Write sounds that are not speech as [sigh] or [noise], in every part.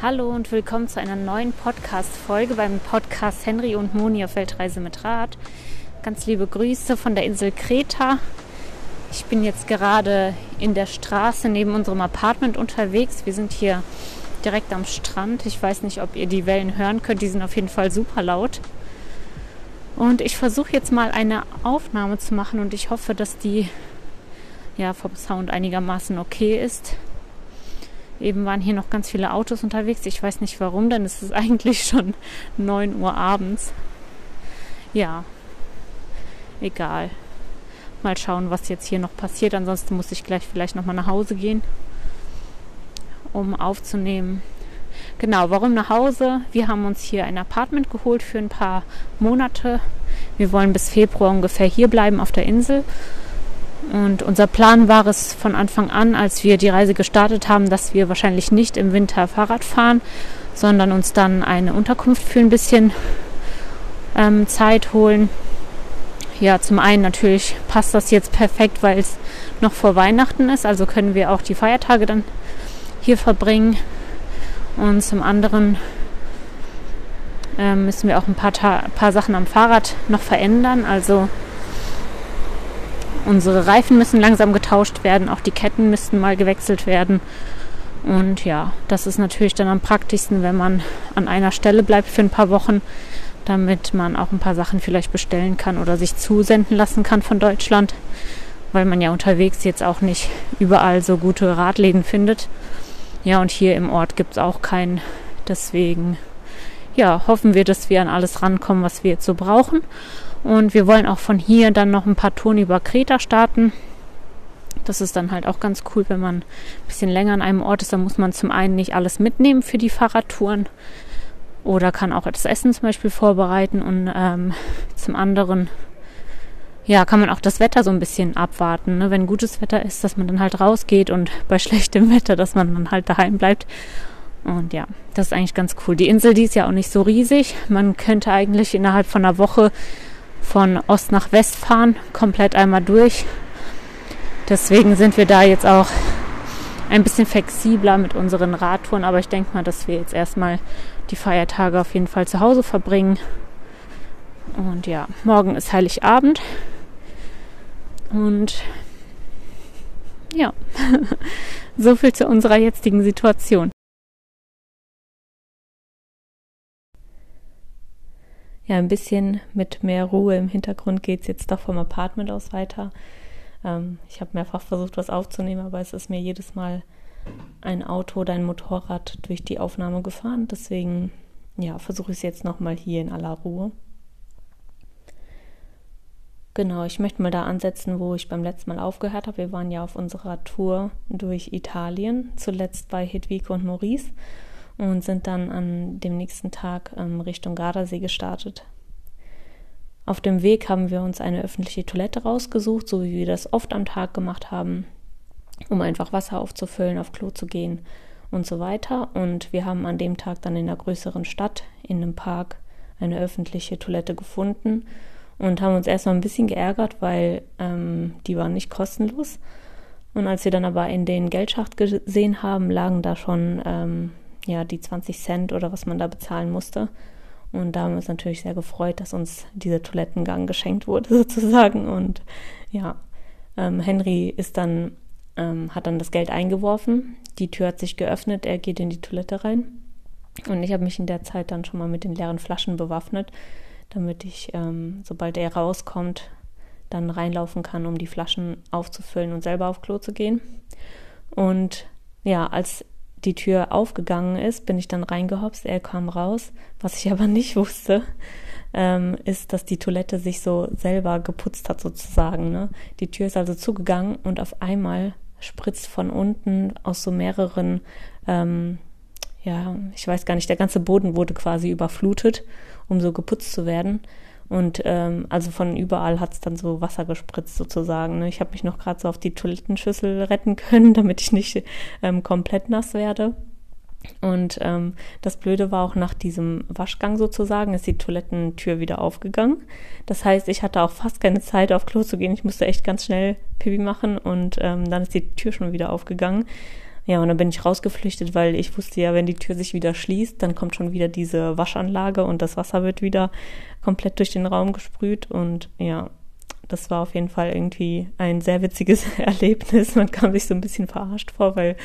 Hallo und willkommen zu einer neuen Podcast-Folge beim Podcast Henry und Moni auf Weltreise mit Rad. Ganz liebe Grüße von der Insel Kreta. Ich bin jetzt gerade in der Straße neben unserem Apartment unterwegs. Wir sind hier direkt am Strand. Ich weiß nicht, ob ihr die Wellen hören könnt. Die sind auf jeden Fall super laut. Und ich versuche jetzt mal eine Aufnahme zu machen und ich hoffe, dass die ja vom Sound einigermaßen okay ist. Eben waren hier noch ganz viele Autos unterwegs. Ich weiß nicht warum, denn es ist [laughs] eigentlich schon 9 Uhr abends. Ja, egal. Mal schauen, was jetzt hier noch passiert. Ansonsten muss ich gleich vielleicht nochmal nach Hause gehen, um aufzunehmen. Genau, warum nach Hause? Wir haben uns hier ein Apartment geholt für ein paar Monate. Wir wollen bis Februar ungefähr hier bleiben auf der Insel und unser Plan war es von Anfang an, als wir die Reise gestartet haben, dass wir wahrscheinlich nicht im Winter Fahrrad fahren, sondern uns dann eine Unterkunft für ein bisschen ähm, Zeit holen. Ja, zum einen natürlich passt das jetzt perfekt, weil es noch vor Weihnachten ist, also können wir auch die Feiertage dann hier verbringen. Und zum anderen äh, müssen wir auch ein paar, paar Sachen am Fahrrad noch verändern. Also Unsere Reifen müssen langsam getauscht werden, auch die Ketten müssten mal gewechselt werden. Und ja, das ist natürlich dann am praktischsten, wenn man an einer Stelle bleibt für ein paar Wochen, damit man auch ein paar Sachen vielleicht bestellen kann oder sich zusenden lassen kann von Deutschland, weil man ja unterwegs jetzt auch nicht überall so gute Radläden findet. Ja, und hier im Ort gibt es auch keinen. Deswegen, ja, hoffen wir, dass wir an alles rankommen, was wir jetzt so brauchen. Und wir wollen auch von hier dann noch ein paar Touren über Kreta starten. Das ist dann halt auch ganz cool, wenn man ein bisschen länger an einem Ort ist. Dann muss man zum einen nicht alles mitnehmen für die Fahrradtouren oder kann auch das Essen zum Beispiel vorbereiten und ähm, zum anderen ja, kann man auch das Wetter so ein bisschen abwarten. Ne? Wenn gutes Wetter ist, dass man dann halt rausgeht und [laughs] bei schlechtem Wetter, dass man dann halt daheim bleibt. Und ja, das ist eigentlich ganz cool. Die Insel, die ist ja auch nicht so riesig. Man könnte eigentlich innerhalb von einer Woche von Ost nach West fahren, komplett einmal durch. Deswegen sind wir da jetzt auch ein bisschen flexibler mit unseren Radtouren, aber ich denke mal, dass wir jetzt erstmal die Feiertage auf jeden Fall zu Hause verbringen. Und ja, morgen ist Heiligabend. Und ja, [laughs] so viel zu unserer jetzigen Situation. Ja, ein bisschen mit mehr Ruhe im Hintergrund geht es jetzt doch vom Apartment aus weiter. Ähm, ich habe mehrfach versucht, was aufzunehmen, aber es ist mir jedes Mal ein Auto oder ein Motorrad durch die Aufnahme gefahren. Deswegen, ja, versuche ich es jetzt nochmal hier in aller Ruhe. Genau, ich möchte mal da ansetzen, wo ich beim letzten Mal aufgehört habe. Wir waren ja auf unserer Tour durch Italien, zuletzt bei Hedwige und Maurice und sind dann an dem nächsten Tag ähm, Richtung Gardasee gestartet. Auf dem Weg haben wir uns eine öffentliche Toilette rausgesucht, so wie wir das oft am Tag gemacht haben, um einfach Wasser aufzufüllen, auf Klo zu gehen und so weiter. Und wir haben an dem Tag dann in einer größeren Stadt, in einem Park, eine öffentliche Toilette gefunden und haben uns erstmal ein bisschen geärgert, weil ähm, die waren nicht kostenlos. Und als wir dann aber in den Geldschacht gesehen haben, lagen da schon ähm, ja, die 20 Cent oder was man da bezahlen musste. Und da haben wir uns natürlich sehr gefreut, dass uns dieser Toilettengang geschenkt wurde, [laughs] sozusagen. Und ja, ähm, Henry ist dann, ähm, hat dann das Geld eingeworfen. Die Tür hat sich geöffnet, er geht in die Toilette rein. Und ich habe mich in der Zeit dann schon mal mit den leeren Flaschen bewaffnet, damit ich, ähm, sobald er rauskommt, dann reinlaufen kann, um die Flaschen aufzufüllen und selber auf Klo zu gehen. Und ja, als die Tür aufgegangen ist, bin ich dann reingehopst, er kam raus. Was ich [laughs] aber nicht wusste, ähm, ist, dass die Toilette sich so selber geputzt hat sozusagen. Ne? Die Tür ist also zugegangen und auf einmal spritzt von unten aus so mehreren, ähm, ja, ich weiß gar nicht, der ganze Boden wurde quasi überflutet, um so geputzt zu werden. Und ähm, also von überall hat es dann so Wasser gespritzt sozusagen. Ne? Ich habe mich noch gerade so auf die Toilettenschüssel retten können, [laughs] damit ich nicht ähm, komplett nass werde. Und ähm, das Blöde war auch nach diesem Waschgang sozusagen, ist die Toilettentür wieder aufgegangen. Das heißt, ich hatte auch fast keine Zeit, auf Klo zu gehen. Ich musste echt ganz schnell Pipi machen und ähm, dann ist die Tür schon wieder aufgegangen. Ja, und dann bin ich rausgeflüchtet, weil ich wusste ja, wenn die Tür sich wieder schließt, dann kommt schon wieder diese Waschanlage und das Wasser wird wieder komplett durch den Raum gesprüht. Und ja, das war auf jeden Fall irgendwie ein sehr witziges [laughs] Erlebnis. Man kam sich so ein bisschen verarscht vor, weil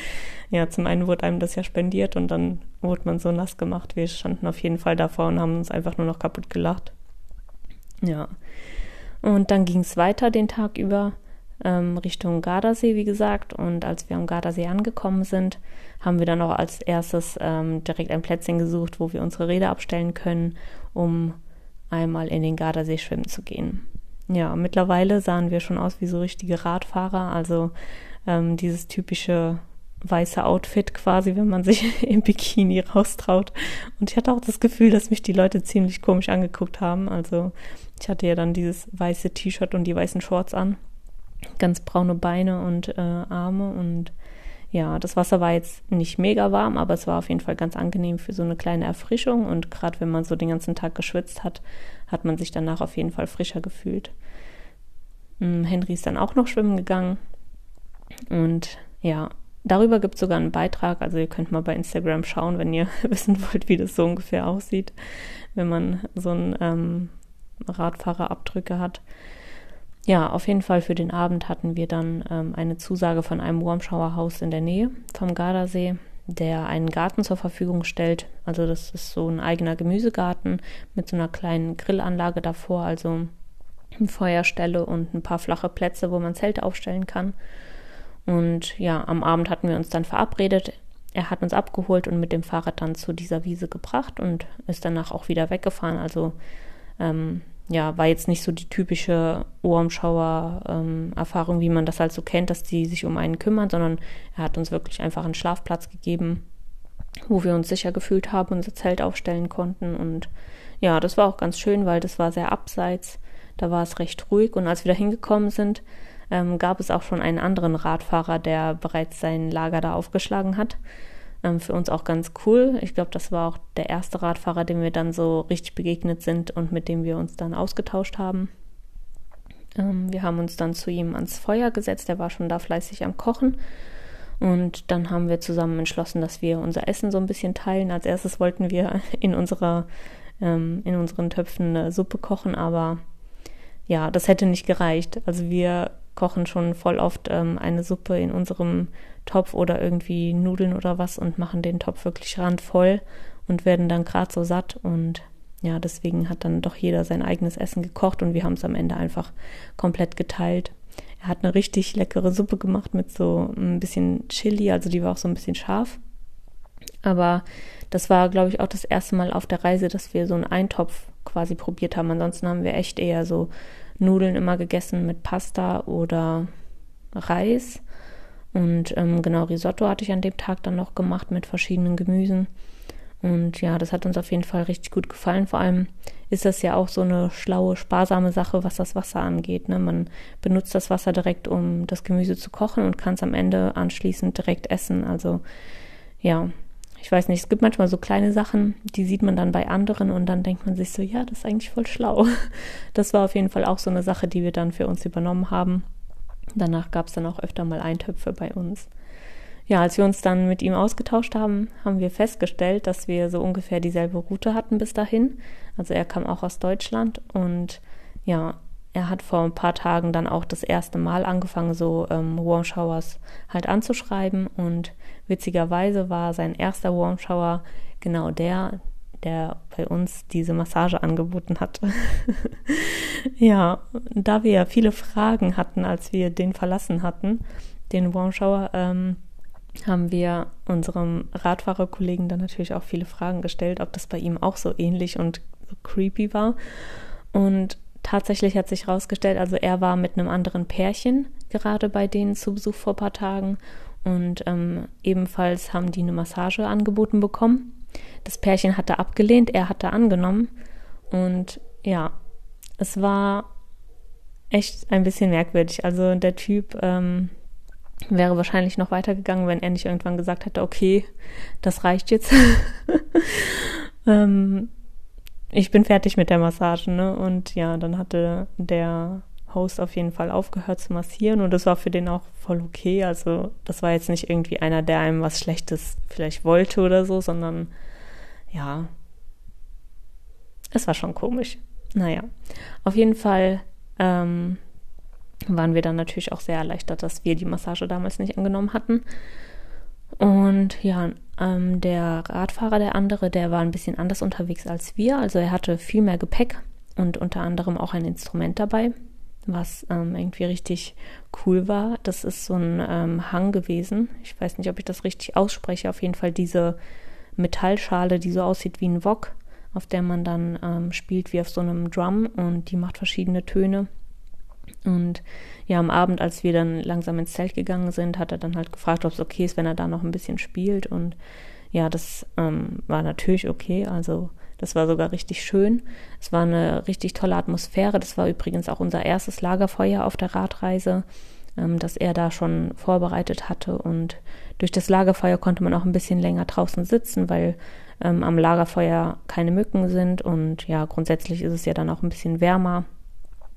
ja, zum einen wurde einem das ja spendiert und dann wurde man so nass gemacht. Wir standen auf jeden Fall davor und haben uns einfach nur noch kaputt gelacht. Ja. Und dann ging es weiter den Tag über ähm, Richtung Gardasee, wie gesagt. Und als wir am Gardasee angekommen sind, haben wir dann auch als erstes ähm, direkt ein Plätzchen gesucht, wo wir unsere Räder abstellen können, um einmal in den Gardasee schwimmen zu gehen. Ja, mittlerweile sahen wir schon aus wie so richtige Radfahrer, also ähm, dieses typische weiße Outfit quasi, wenn man sich [laughs] im Bikini raustraut. Und ich hatte auch das Gefühl, dass mich die Leute ziemlich komisch angeguckt haben. Also ich hatte ja dann dieses weiße T-Shirt und die weißen Shorts an, ganz braune Beine und äh, Arme und ja, das Wasser war jetzt nicht mega warm, aber es war auf jeden Fall ganz angenehm für so eine kleine Erfrischung. Und gerade wenn man so den ganzen Tag geschwitzt hat, hat man sich danach auf jeden Fall frischer gefühlt. Hm, Henry ist dann auch noch schwimmen gegangen. Und ja, darüber gibt es sogar einen Beitrag. Also ihr könnt mal bei Instagram schauen, wenn ihr [laughs] wissen wollt, wie das so ungefähr aussieht, wenn man so einen ähm, Radfahrerabdrücke hat. Ja, auf jeden Fall für den Abend hatten wir dann ähm, eine Zusage von einem Warmshower-Haus in der Nähe vom Gardasee, der einen Garten zur Verfügung stellt. Also das ist so ein eigener Gemüsegarten mit so einer kleinen Grillanlage davor, also eine Feuerstelle und ein paar flache Plätze, wo man Zelte aufstellen kann. Und ja, am Abend hatten wir uns dann verabredet. Er hat uns abgeholt und mit dem Fahrrad dann zu dieser Wiese gebracht und ist danach auch wieder weggefahren. Also ähm, ja, war jetzt nicht so die typische Ohrumschauer-Erfahrung, ähm, wie man das halt so kennt, dass die sich um einen kümmern, sondern er hat uns wirklich einfach einen Schlafplatz gegeben, wo wir uns sicher gefühlt haben, unser Zelt aufstellen konnten. Und ja, das war auch ganz schön, weil das war sehr abseits. Da war es recht ruhig. Und als wir da hingekommen sind, ähm, gab es auch schon einen anderen Radfahrer, der bereits sein Lager da aufgeschlagen hat ähm, für uns auch ganz cool. Ich glaube, das war auch der erste Radfahrer, dem wir dann so richtig begegnet sind und mit dem wir uns dann ausgetauscht haben. Ähm, wir haben uns dann zu ihm ans Feuer gesetzt, der war schon da fleißig am Kochen. Und dann haben wir zusammen entschlossen, dass wir unser Essen so ein bisschen teilen. Als erstes wollten wir [laughs] in unserer ähm, in unseren Töpfen eine Suppe kochen, aber ja, das hätte nicht gereicht. Also wir kochen schon voll oft ähm, eine Suppe in unserem Topf oder irgendwie Nudeln oder was und machen den Topf wirklich randvoll und werden dann gerade so satt und ja, deswegen hat dann doch jeder sein eigenes Essen gekocht und wir haben es am Ende einfach komplett geteilt. Er hat eine richtig leckere Suppe gemacht mit so ein bisschen Chili, also die war auch so ein bisschen scharf. Aber das war, glaube ich, auch das erste Mal auf der Reise, dass wir so einen Eintopf quasi probiert haben. Ansonsten haben wir echt eher so Nudeln immer gegessen mit Pasta oder Reis. Und ähm, genau, Risotto hatte ich an dem Tag dann noch gemacht mit verschiedenen Gemüsen. Und ja, das hat uns auf jeden Fall richtig gut gefallen. Vor allem ist das ja auch so eine schlaue, sparsame Sache, was das Wasser angeht. Ne? Man benutzt das Wasser direkt, um das Gemüse zu kochen und kann es am Ende anschließend direkt essen. Also ja, ich weiß nicht, es gibt manchmal so kleine Sachen, die sieht man dann bei anderen und dann denkt man sich so, ja, das ist eigentlich voll schlau. [laughs] Das war auf jeden Fall auch so eine Sache, die wir dann für uns übernommen haben. Danach gab es dann auch öfter mal Eintöpfe bei uns. Ja, als wir uns dann mit ihm ausgetauscht haben, haben wir festgestellt, dass wir so ungefähr dieselbe Route hatten bis dahin. Also er kam auch aus Deutschland und ja, er hat vor ein paar Tagen dann auch das erste Mal angefangen, so ähm, Warm Showers halt anzuschreiben. Und witzigerweise war sein erster Warm Shower genau der, der bei uns diese Massage angeboten hat. [laughs] ja, da wir ja viele Fragen hatten, als wir den verlassen hatten, den Warm Shower, ähm, haben wir unserem Radfahrerkollegen dann natürlich auch viele Fragen gestellt, ob das bei ihm auch so ähnlich und creepy war. Und tatsächlich hat sich herausgestellt, also er war mit einem anderen Pärchen gerade bei denen zu Besuch vor ein paar Tagen und ähm, ebenfalls haben die eine Massage angeboten bekommen. Das Pärchen hatte abgelehnt, er hatte angenommen und ja, es war echt ein bisschen merkwürdig. Also der Typ ähm, wäre wahrscheinlich noch weitergegangen, wenn er nicht irgendwann gesagt hätte, okay, das reicht jetzt. [laughs] ähm, ich bin fertig mit der Massage, ne? Und ja, dann hatte der Host auf jeden Fall aufgehört zu massieren und das war für den auch voll okay. Also das war jetzt nicht irgendwie einer, der einem was Schlechtes vielleicht wollte oder so, sondern ja, es war schon komisch. Naja, auf jeden Fall ähm, waren wir dann natürlich auch sehr erleichtert, dass wir die Massage damals nicht angenommen hatten. Und ja, ähm, der Radfahrer, der andere, der war ein bisschen anders unterwegs als wir. Also er hatte viel mehr Gepäck und unter anderem auch ein Instrument dabei, was ähm, irgendwie richtig cool war. Das ist so ein ähm, Hang gewesen. Ich weiß nicht, ob ich das richtig ausspreche. Auf jeden Fall diese Metallschale, die so aussieht wie ein Wok, auf der man dann ähm, spielt wie auf so einem Drum und die macht verschiedene Töne. Und ja, am Abend, als wir dann langsam ins Zelt gegangen sind, hat er dann halt gefragt, ob es okay ist, wenn er da noch ein bisschen spielt. Und ja, das ähm, war natürlich okay. Also das war sogar richtig schön. Es war eine richtig tolle Atmosphäre. Das war übrigens auch unser erstes Lagerfeuer auf der Radreise, ähm, das er da schon vorbereitet hatte. Und durch das Lagerfeuer konnte man auch ein bisschen länger draußen sitzen, weil ähm, am Lagerfeuer keine Mücken sind. Und ja, grundsätzlich ist es ja dann auch ein bisschen wärmer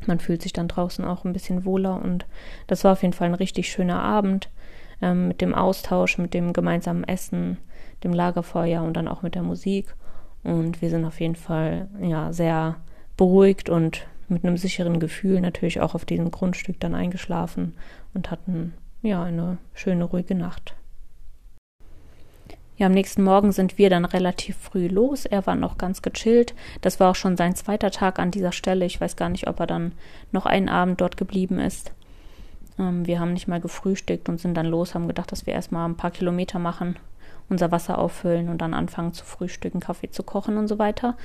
man fühlt sich dann draußen auch ein bisschen wohler und das war auf jeden Fall ein richtig schöner Abend ähm, mit dem Austausch, mit dem gemeinsamen Essen, dem Lagerfeuer und dann auch mit der Musik. Und wir sind auf jeden Fall ja sehr beruhigt und mit einem sicheren Gefühl natürlich auch auf diesem Grundstück dann eingeschlafen und hatten ja eine schöne ruhige Nacht. Ja, am nächsten Morgen sind wir dann relativ früh los. Er war noch ganz gechillt. Das war auch schon sein zweiter Tag an dieser Stelle. Ich weiß gar nicht, ob er dann noch einen Abend dort geblieben ist. Ähm, wir haben nicht mal gefrühstückt und sind dann los, haben gedacht, dass wir erstmal ein paar Kilometer machen, unser Wasser auffüllen und dann anfangen zu frühstücken, Kaffee zu kochen und so weiter.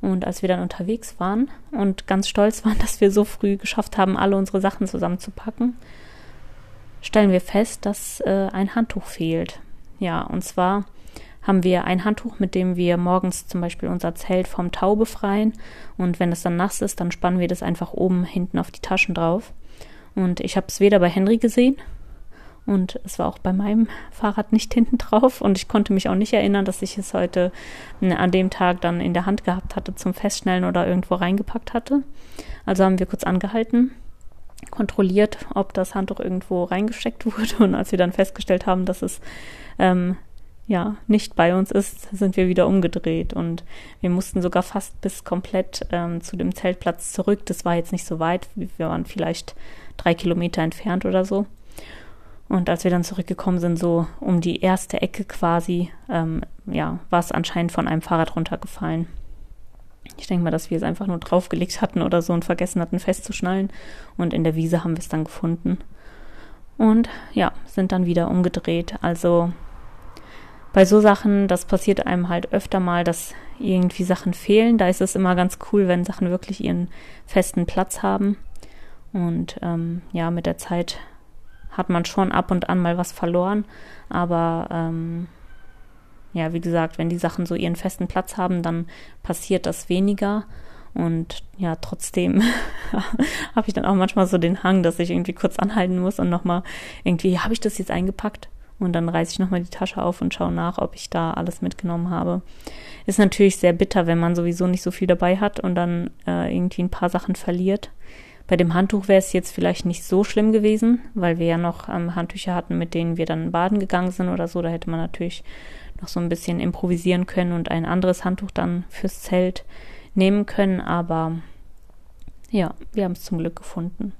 Und als wir dann unterwegs waren und ganz stolz waren, [laughs] dass wir so früh geschafft haben, alle unsere Sachen zusammenzupacken, stellen wir fest, dass äh, ein Handtuch fehlt. Ja, und zwar haben wir ein Handtuch, mit dem wir morgens zum Beispiel unser Zelt vom Tau befreien. Und wenn es dann nass ist, dann spannen wir das einfach oben hinten auf die Taschen drauf. Und ich habe es weder bei Henry gesehen und es war auch bei meinem Fahrrad nicht [laughs] hinten drauf. Und ich konnte mich auch nicht erinnern, dass ich es heute ne, an dem Tag dann in der Hand gehabt hatte zum Festschnellen oder irgendwo reingepackt hatte. Also haben wir kurz angehalten, kontrolliert, ob das Handtuch irgendwo reingesteckt wurde. [laughs] Und als wir dann festgestellt haben, dass es ähm, ja nicht bei uns ist, sind wir wieder umgedreht und wir mussten sogar fast bis komplett ähm, zu dem Zeltplatz zurück. Das war jetzt nicht so weit, wir waren vielleicht drei Kilometer entfernt oder so. Und als wir dann zurückgekommen sind, so um die erste Ecke quasi, ähm, ja, war es anscheinend von einem Fahrrad runtergefallen. Ich denke mal, dass wir es einfach nur draufgelegt hatten oder so und vergessen hatten festzuschnallen. Und in der Wiese haben wir es dann gefunden und ja, sind dann wieder umgedreht. Also bei so Sachen, das passiert einem halt öfter mal, dass irgendwie Sachen fehlen. Da ist es immer ganz cool, wenn Sachen wirklich ihren festen Platz haben. Und ähm, ja, mit der Zeit hat man schon ab und an mal was verloren. Aber ähm, ja, wie gesagt, wenn die Sachen so ihren festen Platz haben, dann passiert das weniger. Und ja, trotzdem [laughs] habe ich dann auch manchmal so den Hang, dass ich irgendwie kurz anhalten muss und nochmal irgendwie, habe ich das jetzt eingepackt? Und dann reiße ich nochmal die Tasche auf und schaue nach, ob ich da alles mitgenommen habe. Ist natürlich sehr bitter, wenn man sowieso nicht so viel dabei hat und dann äh, irgendwie ein paar Sachen verliert. Bei dem Handtuch wäre es jetzt vielleicht nicht so schlimm gewesen, weil wir ja noch ähm, Handtücher hatten, mit denen wir dann baden gegangen sind oder so. Da hätte man natürlich noch so ein bisschen improvisieren können und ein anderes Handtuch dann fürs Zelt nehmen können, aber ja, wir haben es zum Glück gefunden.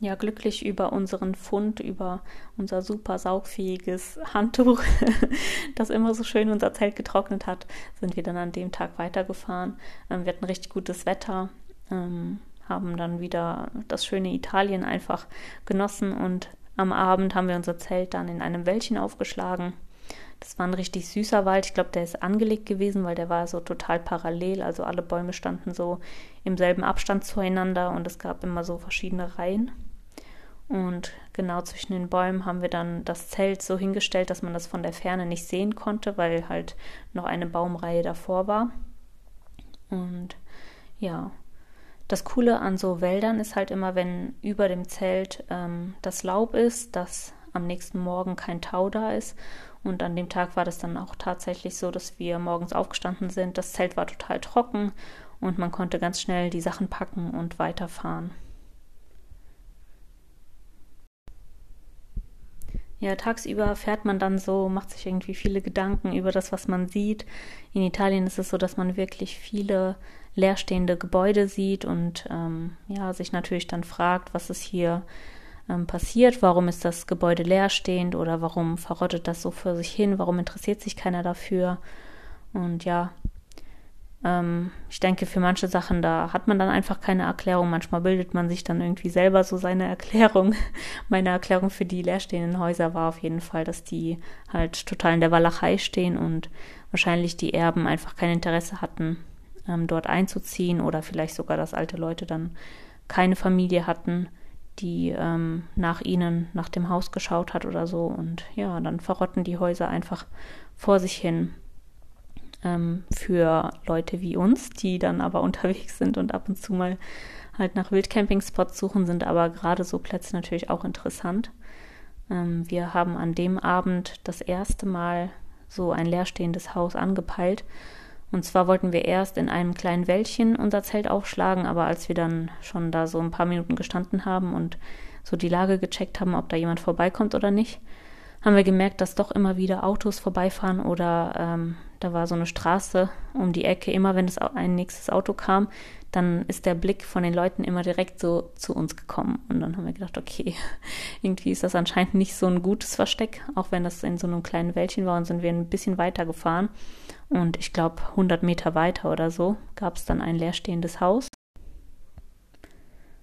Ja, glücklich über unseren Fund, über unser super saugfähiges Handtuch, [laughs] das immer so schön unser Zelt getrocknet hat, sind wir dann an dem Tag weitergefahren. Ähm, wir hatten richtig gutes Wetter, ähm, haben dann wieder das schöne Italien einfach genossen und am Abend haben wir unser Zelt dann in einem Wäldchen aufgeschlagen das war ein richtig süßer Wald. Ich glaube, der ist angelegt gewesen, weil der war so total parallel. Also alle Bäume standen so im selben Abstand zueinander und es gab immer so verschiedene Reihen. Und genau zwischen den Bäumen haben wir dann das Zelt so hingestellt, dass man das von der Ferne nicht sehen konnte, weil halt noch eine Baumreihe davor war. Und ja, das Coole an so Wäldern ist halt immer, wenn über dem Zelt ähm, das Laub ist, das am nächsten Morgen kein Tau da ist. Und an dem Tag war das dann auch tatsächlich so, dass wir morgens aufgestanden sind. Das Zelt war total trocken und man konnte ganz schnell die Sachen packen und weiterfahren. Ja, tagsüber fährt man dann so, macht sich irgendwie viele Gedanken über das, was man sieht. In Italien ist es so, dass man wirklich viele leerstehende Gebäude sieht und ähm, ja, sich natürlich dann fragt, was ist hier ähm, passiert, warum ist das Gebäude leerstehend oder warum verrottet das so für sich hin, warum interessiert sich keiner dafür. Und ja, ähm, ich denke, für manche Sachen, da hat man dann einfach keine Erklärung. Manchmal bildet man sich dann irgendwie selber so seine [laughs] Erklärung. Meine Erklärung für die leerstehenden Häuser war auf jeden Fall, dass die halt total in der Walachei stehen und wahrscheinlich die Erben einfach kein Interesse hatten, ähm, dort einzuziehen oder vielleicht sogar, dass alte Leute dann keine Familie hatten, die ähm, nach ihnen, nach dem Haus geschaut hat oder so. Und ja, dann verrotten die Häuser einfach vor sich hin ähm, für Leute wie uns, die dann aber [laughs] unterwegs sind und ab und zu mal halt nach Wildcampingspots suchen, sind aber gerade so Plätze natürlich auch interessant. Ähm, wir haben an dem Abend das erste Mal so ein leerstehendes Haus angepeilt. Und zwar wollten wir erst in einem kleinen Wäldchen unser Zelt aufschlagen, aber als wir dann schon da so ein paar Minuten gestanden haben und so die Lage gecheckt haben, ob da jemand vorbeikommt oder nicht, haben wir gemerkt, dass doch immer wieder Autos vorbeifahren oder ähm, da war so eine Straße um die Ecke. Immer wenn es ein nächstes Auto kam, dann ist der Blick von den Leuten immer direkt so zu uns gekommen. Und dann haben wir gedacht, okay, [laughs] irgendwie ist das anscheinend nicht so ein gutes Versteck, auch wenn das in so einem kleinen Wäldchen war und sind wir ein bisschen weiter gefahren. Und ich glaube, 100 Meter weiter oder so gab es dann ein leerstehendes Haus.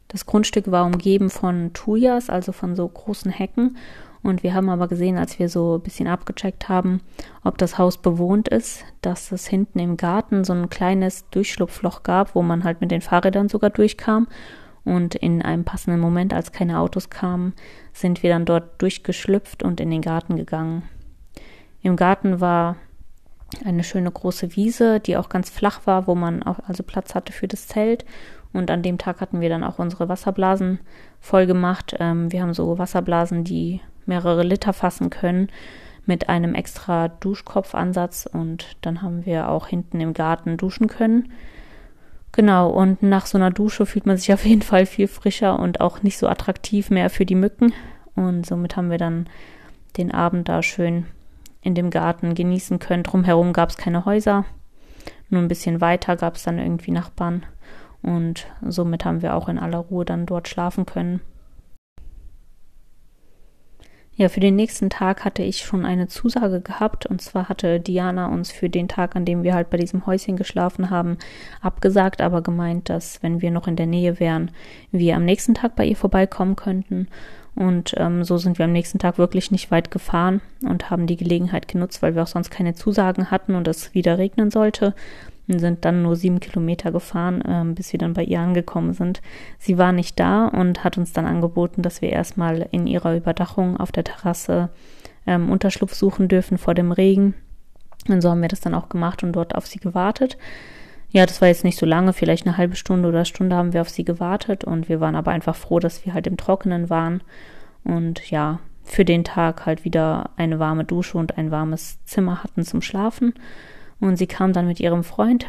Das Grundstück war umgeben von Tujas, also von so großen Hecken. Und wir haben aber gesehen, als wir so ein bisschen abgecheckt haben, ob das Haus bewohnt ist, dass es hinten im Garten so ein kleines Durchschlupfloch gab, wo man halt mit den Fahrrädern sogar durchkam. Und in einem passenden Moment, als keine Autos kamen, sind wir dann dort durchgeschlüpft und in den Garten gegangen. Im Garten war eine schöne große Wiese, die auch ganz flach war, wo man auch also Platz hatte für das Zelt. Und an dem Tag hatten wir dann auch unsere Wasserblasen voll gemacht. Ähm, wir haben so Wasserblasen, die mehrere Liter fassen können mit einem extra Duschkopfansatz und dann haben wir auch hinten im Garten duschen können. Genau, und nach so einer Dusche fühlt man sich auf jeden Fall viel frischer und auch nicht so attraktiv mehr für die Mücken. Und somit haben wir dann den Abend da schön in dem Garten genießen können. Drumherum gab es keine Häuser. Nur ein bisschen weiter gab es dann irgendwie Nachbarn. Und somit haben wir auch in aller Ruhe dann dort schlafen können. Ja, für den nächsten Tag hatte ich schon eine Zusage gehabt und zwar hatte Diana uns für den Tag, an dem wir halt bei diesem Häuschen geschlafen haben, abgesagt, aber gemeint, dass wenn wir noch in der Nähe wären, wir am nächsten Tag bei ihr vorbeikommen könnten. Und ähm, so sind wir am nächsten Tag wirklich nicht weit gefahren und haben die Gelegenheit genutzt, weil wir auch sonst keine Zusagen hatten und es wieder regnen sollte und sind dann nur sieben Kilometer gefahren, ähm, bis wir dann bei ihr angekommen sind. Sie war nicht da und hat uns dann angeboten, dass wir erstmal in ihrer Überdachung auf der Terrasse ähm, Unterschlupf suchen dürfen vor dem Regen. Und so haben wir das dann auch gemacht und dort auf sie gewartet. Ja, das war jetzt nicht so lange, vielleicht eine halbe Stunde oder Stunde haben wir auf sie gewartet und wir waren aber einfach froh, dass wir halt im Trockenen waren und ja, für den Tag halt wieder eine warme Dusche und ein warmes Zimmer hatten zum Schlafen. Und sie kam dann mit ihrem Freund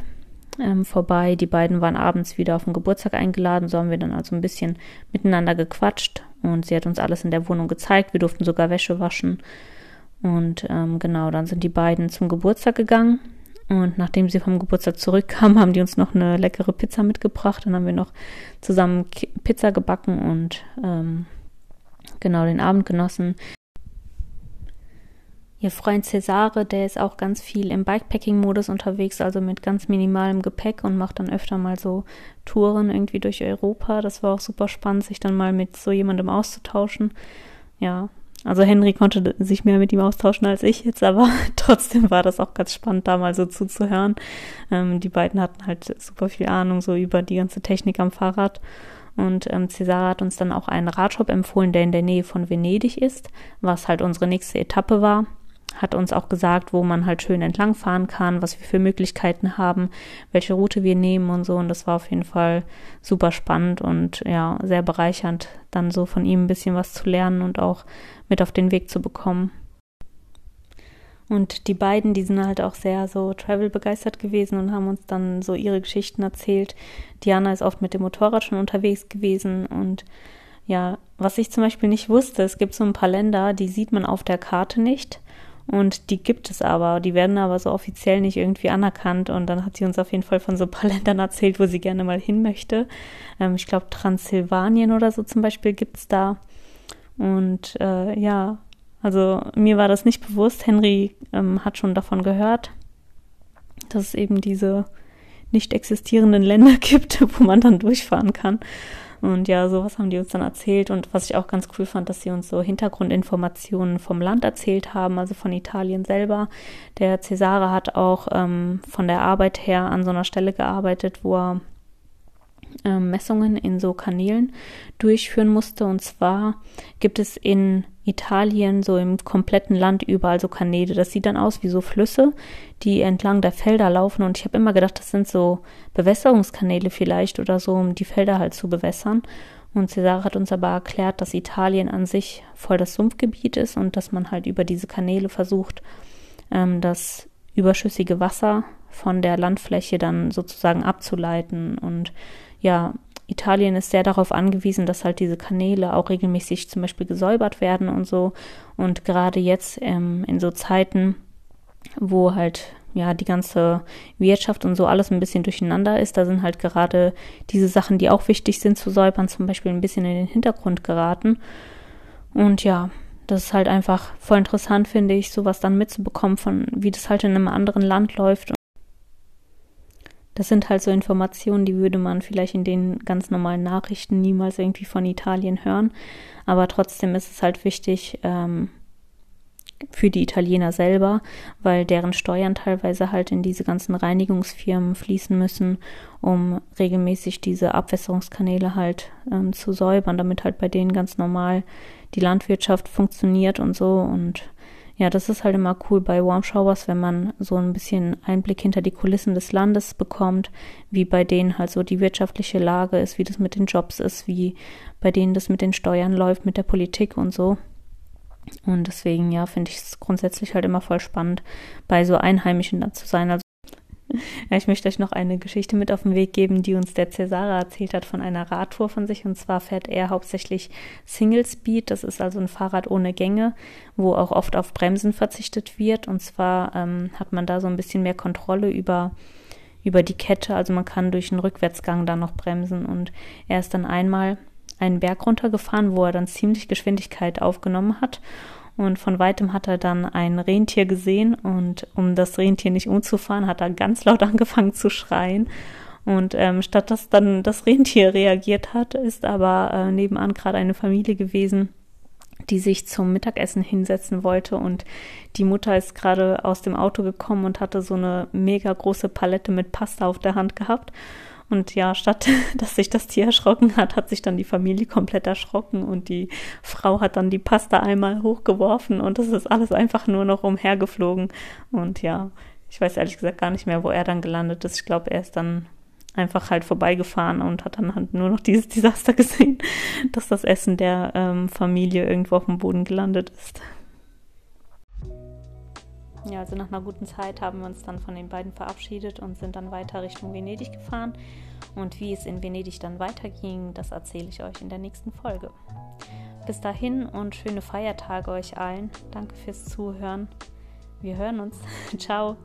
ähm, vorbei. Die beiden waren abends wieder auf den Geburtstag eingeladen. So haben wir dann also ein bisschen miteinander gequatscht. Und sie hat uns alles in der Wohnung gezeigt. Wir durften sogar Wäsche waschen. Und ähm, genau, dann sind die beiden zum Geburtstag gegangen. Und nachdem sie vom Geburtstag zurückkamen, [laughs] haben die uns noch eine leckere Pizza mitgebracht. Dann haben wir noch zusammen Pizza gebacken und ähm, genau den Abend genossen. Ihr Freund Cesare, der ist auch ganz viel im Bikepacking-Modus unterwegs, also mit ganz minimalem Gepäck und macht dann öfter mal so Touren irgendwie durch Europa. Das war auch super spannend, sich dann mal mit so jemandem auszutauschen. Ja, also Henry konnte sich mehr mit ihm austauschen als ich jetzt, aber [laughs] trotzdem war das auch ganz spannend, da mal so zuzuhören. Ähm, die beiden hatten halt super viel Ahnung so über die ganze Technik am Fahrrad. Und ähm, Cesare hat uns dann auch einen Radshop empfohlen, der in der Nähe von Venedig ist, was halt unsere nächste Etappe war. Hat uns auch gesagt, wo man halt schön entlangfahren kann, was wir für Möglichkeiten haben, welche Route wir nehmen und so. Und das war auf jeden Fall super spannend und ja, sehr bereichernd, dann so von ihm ein bisschen was zu lernen und auch mit auf den Weg zu bekommen. Und die beiden, die sind halt auch sehr so Travel begeistert gewesen und haben uns dann so ihre Geschichten erzählt. Diana ist oft mit dem Motorrad schon unterwegs gewesen und ja, was ich zum Beispiel nicht wusste, es gibt so ein paar Länder, die sieht man auf der Karte nicht und die gibt es aber, die werden aber so offiziell nicht irgendwie anerkannt und dann hat sie uns auf jeden Fall von so [laughs] ein paar Ländern erzählt, wo sie gerne mal hin möchte. Ähm, ich glaube Transsilvanien oder so zum Beispiel gibt es da und äh, ja, also mir war das nicht bewusst. Henry ähm, hat schon davon gehört, dass es eben diese nicht existierenden Länder [laughs] gibt, wo man dann durchfahren kann. Und ja, sowas haben die uns dann erzählt. Und was ich auch ganz cool fand, dass sie uns so Hintergrundinformationen vom Land erzählt haben, also von Italien selber. Der Cesare hat auch ähm, von der Arbeit her an so einer Stelle gearbeitet, wo er ähm, Messungen in so Kanälen durchführen musste. Und zwar gibt es in Italien so im kompletten Land überall so Kanäle. Das sieht dann aus wie so Flüsse, die entlang der Felder laufen. Und ich habe immer gedacht, das sind so Bewässerungskanäle vielleicht oder so, um die Felder halt zu bewässern. Und Cesare hat uns aber erklärt, dass Italien an sich voll das Sumpfgebiet ist und dass man halt über diese Kanäle versucht, ähm, das überschüssige Wasser von der Landfläche dann sozusagen abzuleiten. Und ja, Italien ist sehr darauf angewiesen, dass halt diese Kanäle auch regelmäßig zum Beispiel gesäubert werden und so. Und gerade jetzt ähm, in so Zeiten, wo halt ja die ganze Wirtschaft und so alles ein bisschen durcheinander ist, da sind halt gerade diese Sachen, die auch wichtig sind zu säubern, zum Beispiel ein bisschen in den Hintergrund geraten. Und ja, das ist halt einfach voll interessant, finde ich, sowas dann mitzubekommen, von wie das halt in einem anderen Land läuft das sind halt so Informationen, die würde man vielleicht in den ganz normalen Nachrichten niemals irgendwie von Italien hören. Aber trotzdem ist es halt wichtig ähm, für die Italiener selber, weil deren Steuern teilweise halt in diese ganzen Reinigungsfirmen fließen müssen, um regelmäßig diese Abwässerungskanäle halt ähm, zu säubern, damit halt bei denen ganz normal die Landwirtschaft funktioniert und so und ja, das ist halt immer cool bei Warm Showers, wenn man so ein bisschen Einblick hinter die Kulissen des Landes bekommt, wie bei denen halt so die wirtschaftliche Lage ist, wie das mit den Jobs ist, wie bei denen das mit den Steuern läuft, mit der Politik und so. Und deswegen, ja, finde ich es grundsätzlich halt immer voll spannend, bei so Einheimischen da zu sein. Also [laughs] ich möchte euch noch eine Geschichte mit auf den Weg geben, die uns der Cesare erzählt hat von einer Radtour von sich. Und zwar fährt er hauptsächlich Single Speed. Das ist also ein Fahrrad ohne Gänge, wo auch oft auf Bremsen verzichtet wird. Und zwar ähm, hat man da so ein bisschen mehr Kontrolle über über die Kette, also man kann durch einen Rückwärtsgang da noch bremsen und er ist dann einmal einen Berg runtergefahren, wo er dann ziemlich Geschwindigkeit aufgenommen hat und von weitem hat er dann ein Rentier gesehen und um das Rentier nicht umzufahren, hat er ganz laut [laughs] angefangen zu schreien. Und ähm, statt dass dann das Rentier reagiert hat, ist aber äh, nebenan gerade eine Familie gewesen, die sich zum Mittagessen hinsetzen wollte und die Mutter ist gerade aus dem Auto gekommen und hatte so eine mega große Palette mit Pasta auf der Hand gehabt und ja, statt [laughs] dass sich das Tier erschrocken hat, hat sich dann die Familie komplett erschrocken und die Frau hat dann die Pasta einmal hochgeworfen und es ist alles einfach nur noch umhergeflogen. Und ja, ich weiß ehrlich gesagt gar nicht mehr, wo er dann gelandet ist. Ich glaube, er ist dann einfach halt vorbeigefahren und hat dann halt nur noch [laughs] dieses Desaster gesehen, dass das Essen der ähm, Familie irgendwo auf dem Boden gelandet ist. Ja, also nach einer guten Zeit haben wir uns dann von den beiden verabschiedet und sind dann weiter Richtung Venedig gefahren. Und wie es in Venedig dann weiterging, das erzähle ich euch in der nächsten Folge. Bis dahin und schöne Feiertage euch allen. Danke fürs Zuhören. Wir hören uns. [laughs] Ciao.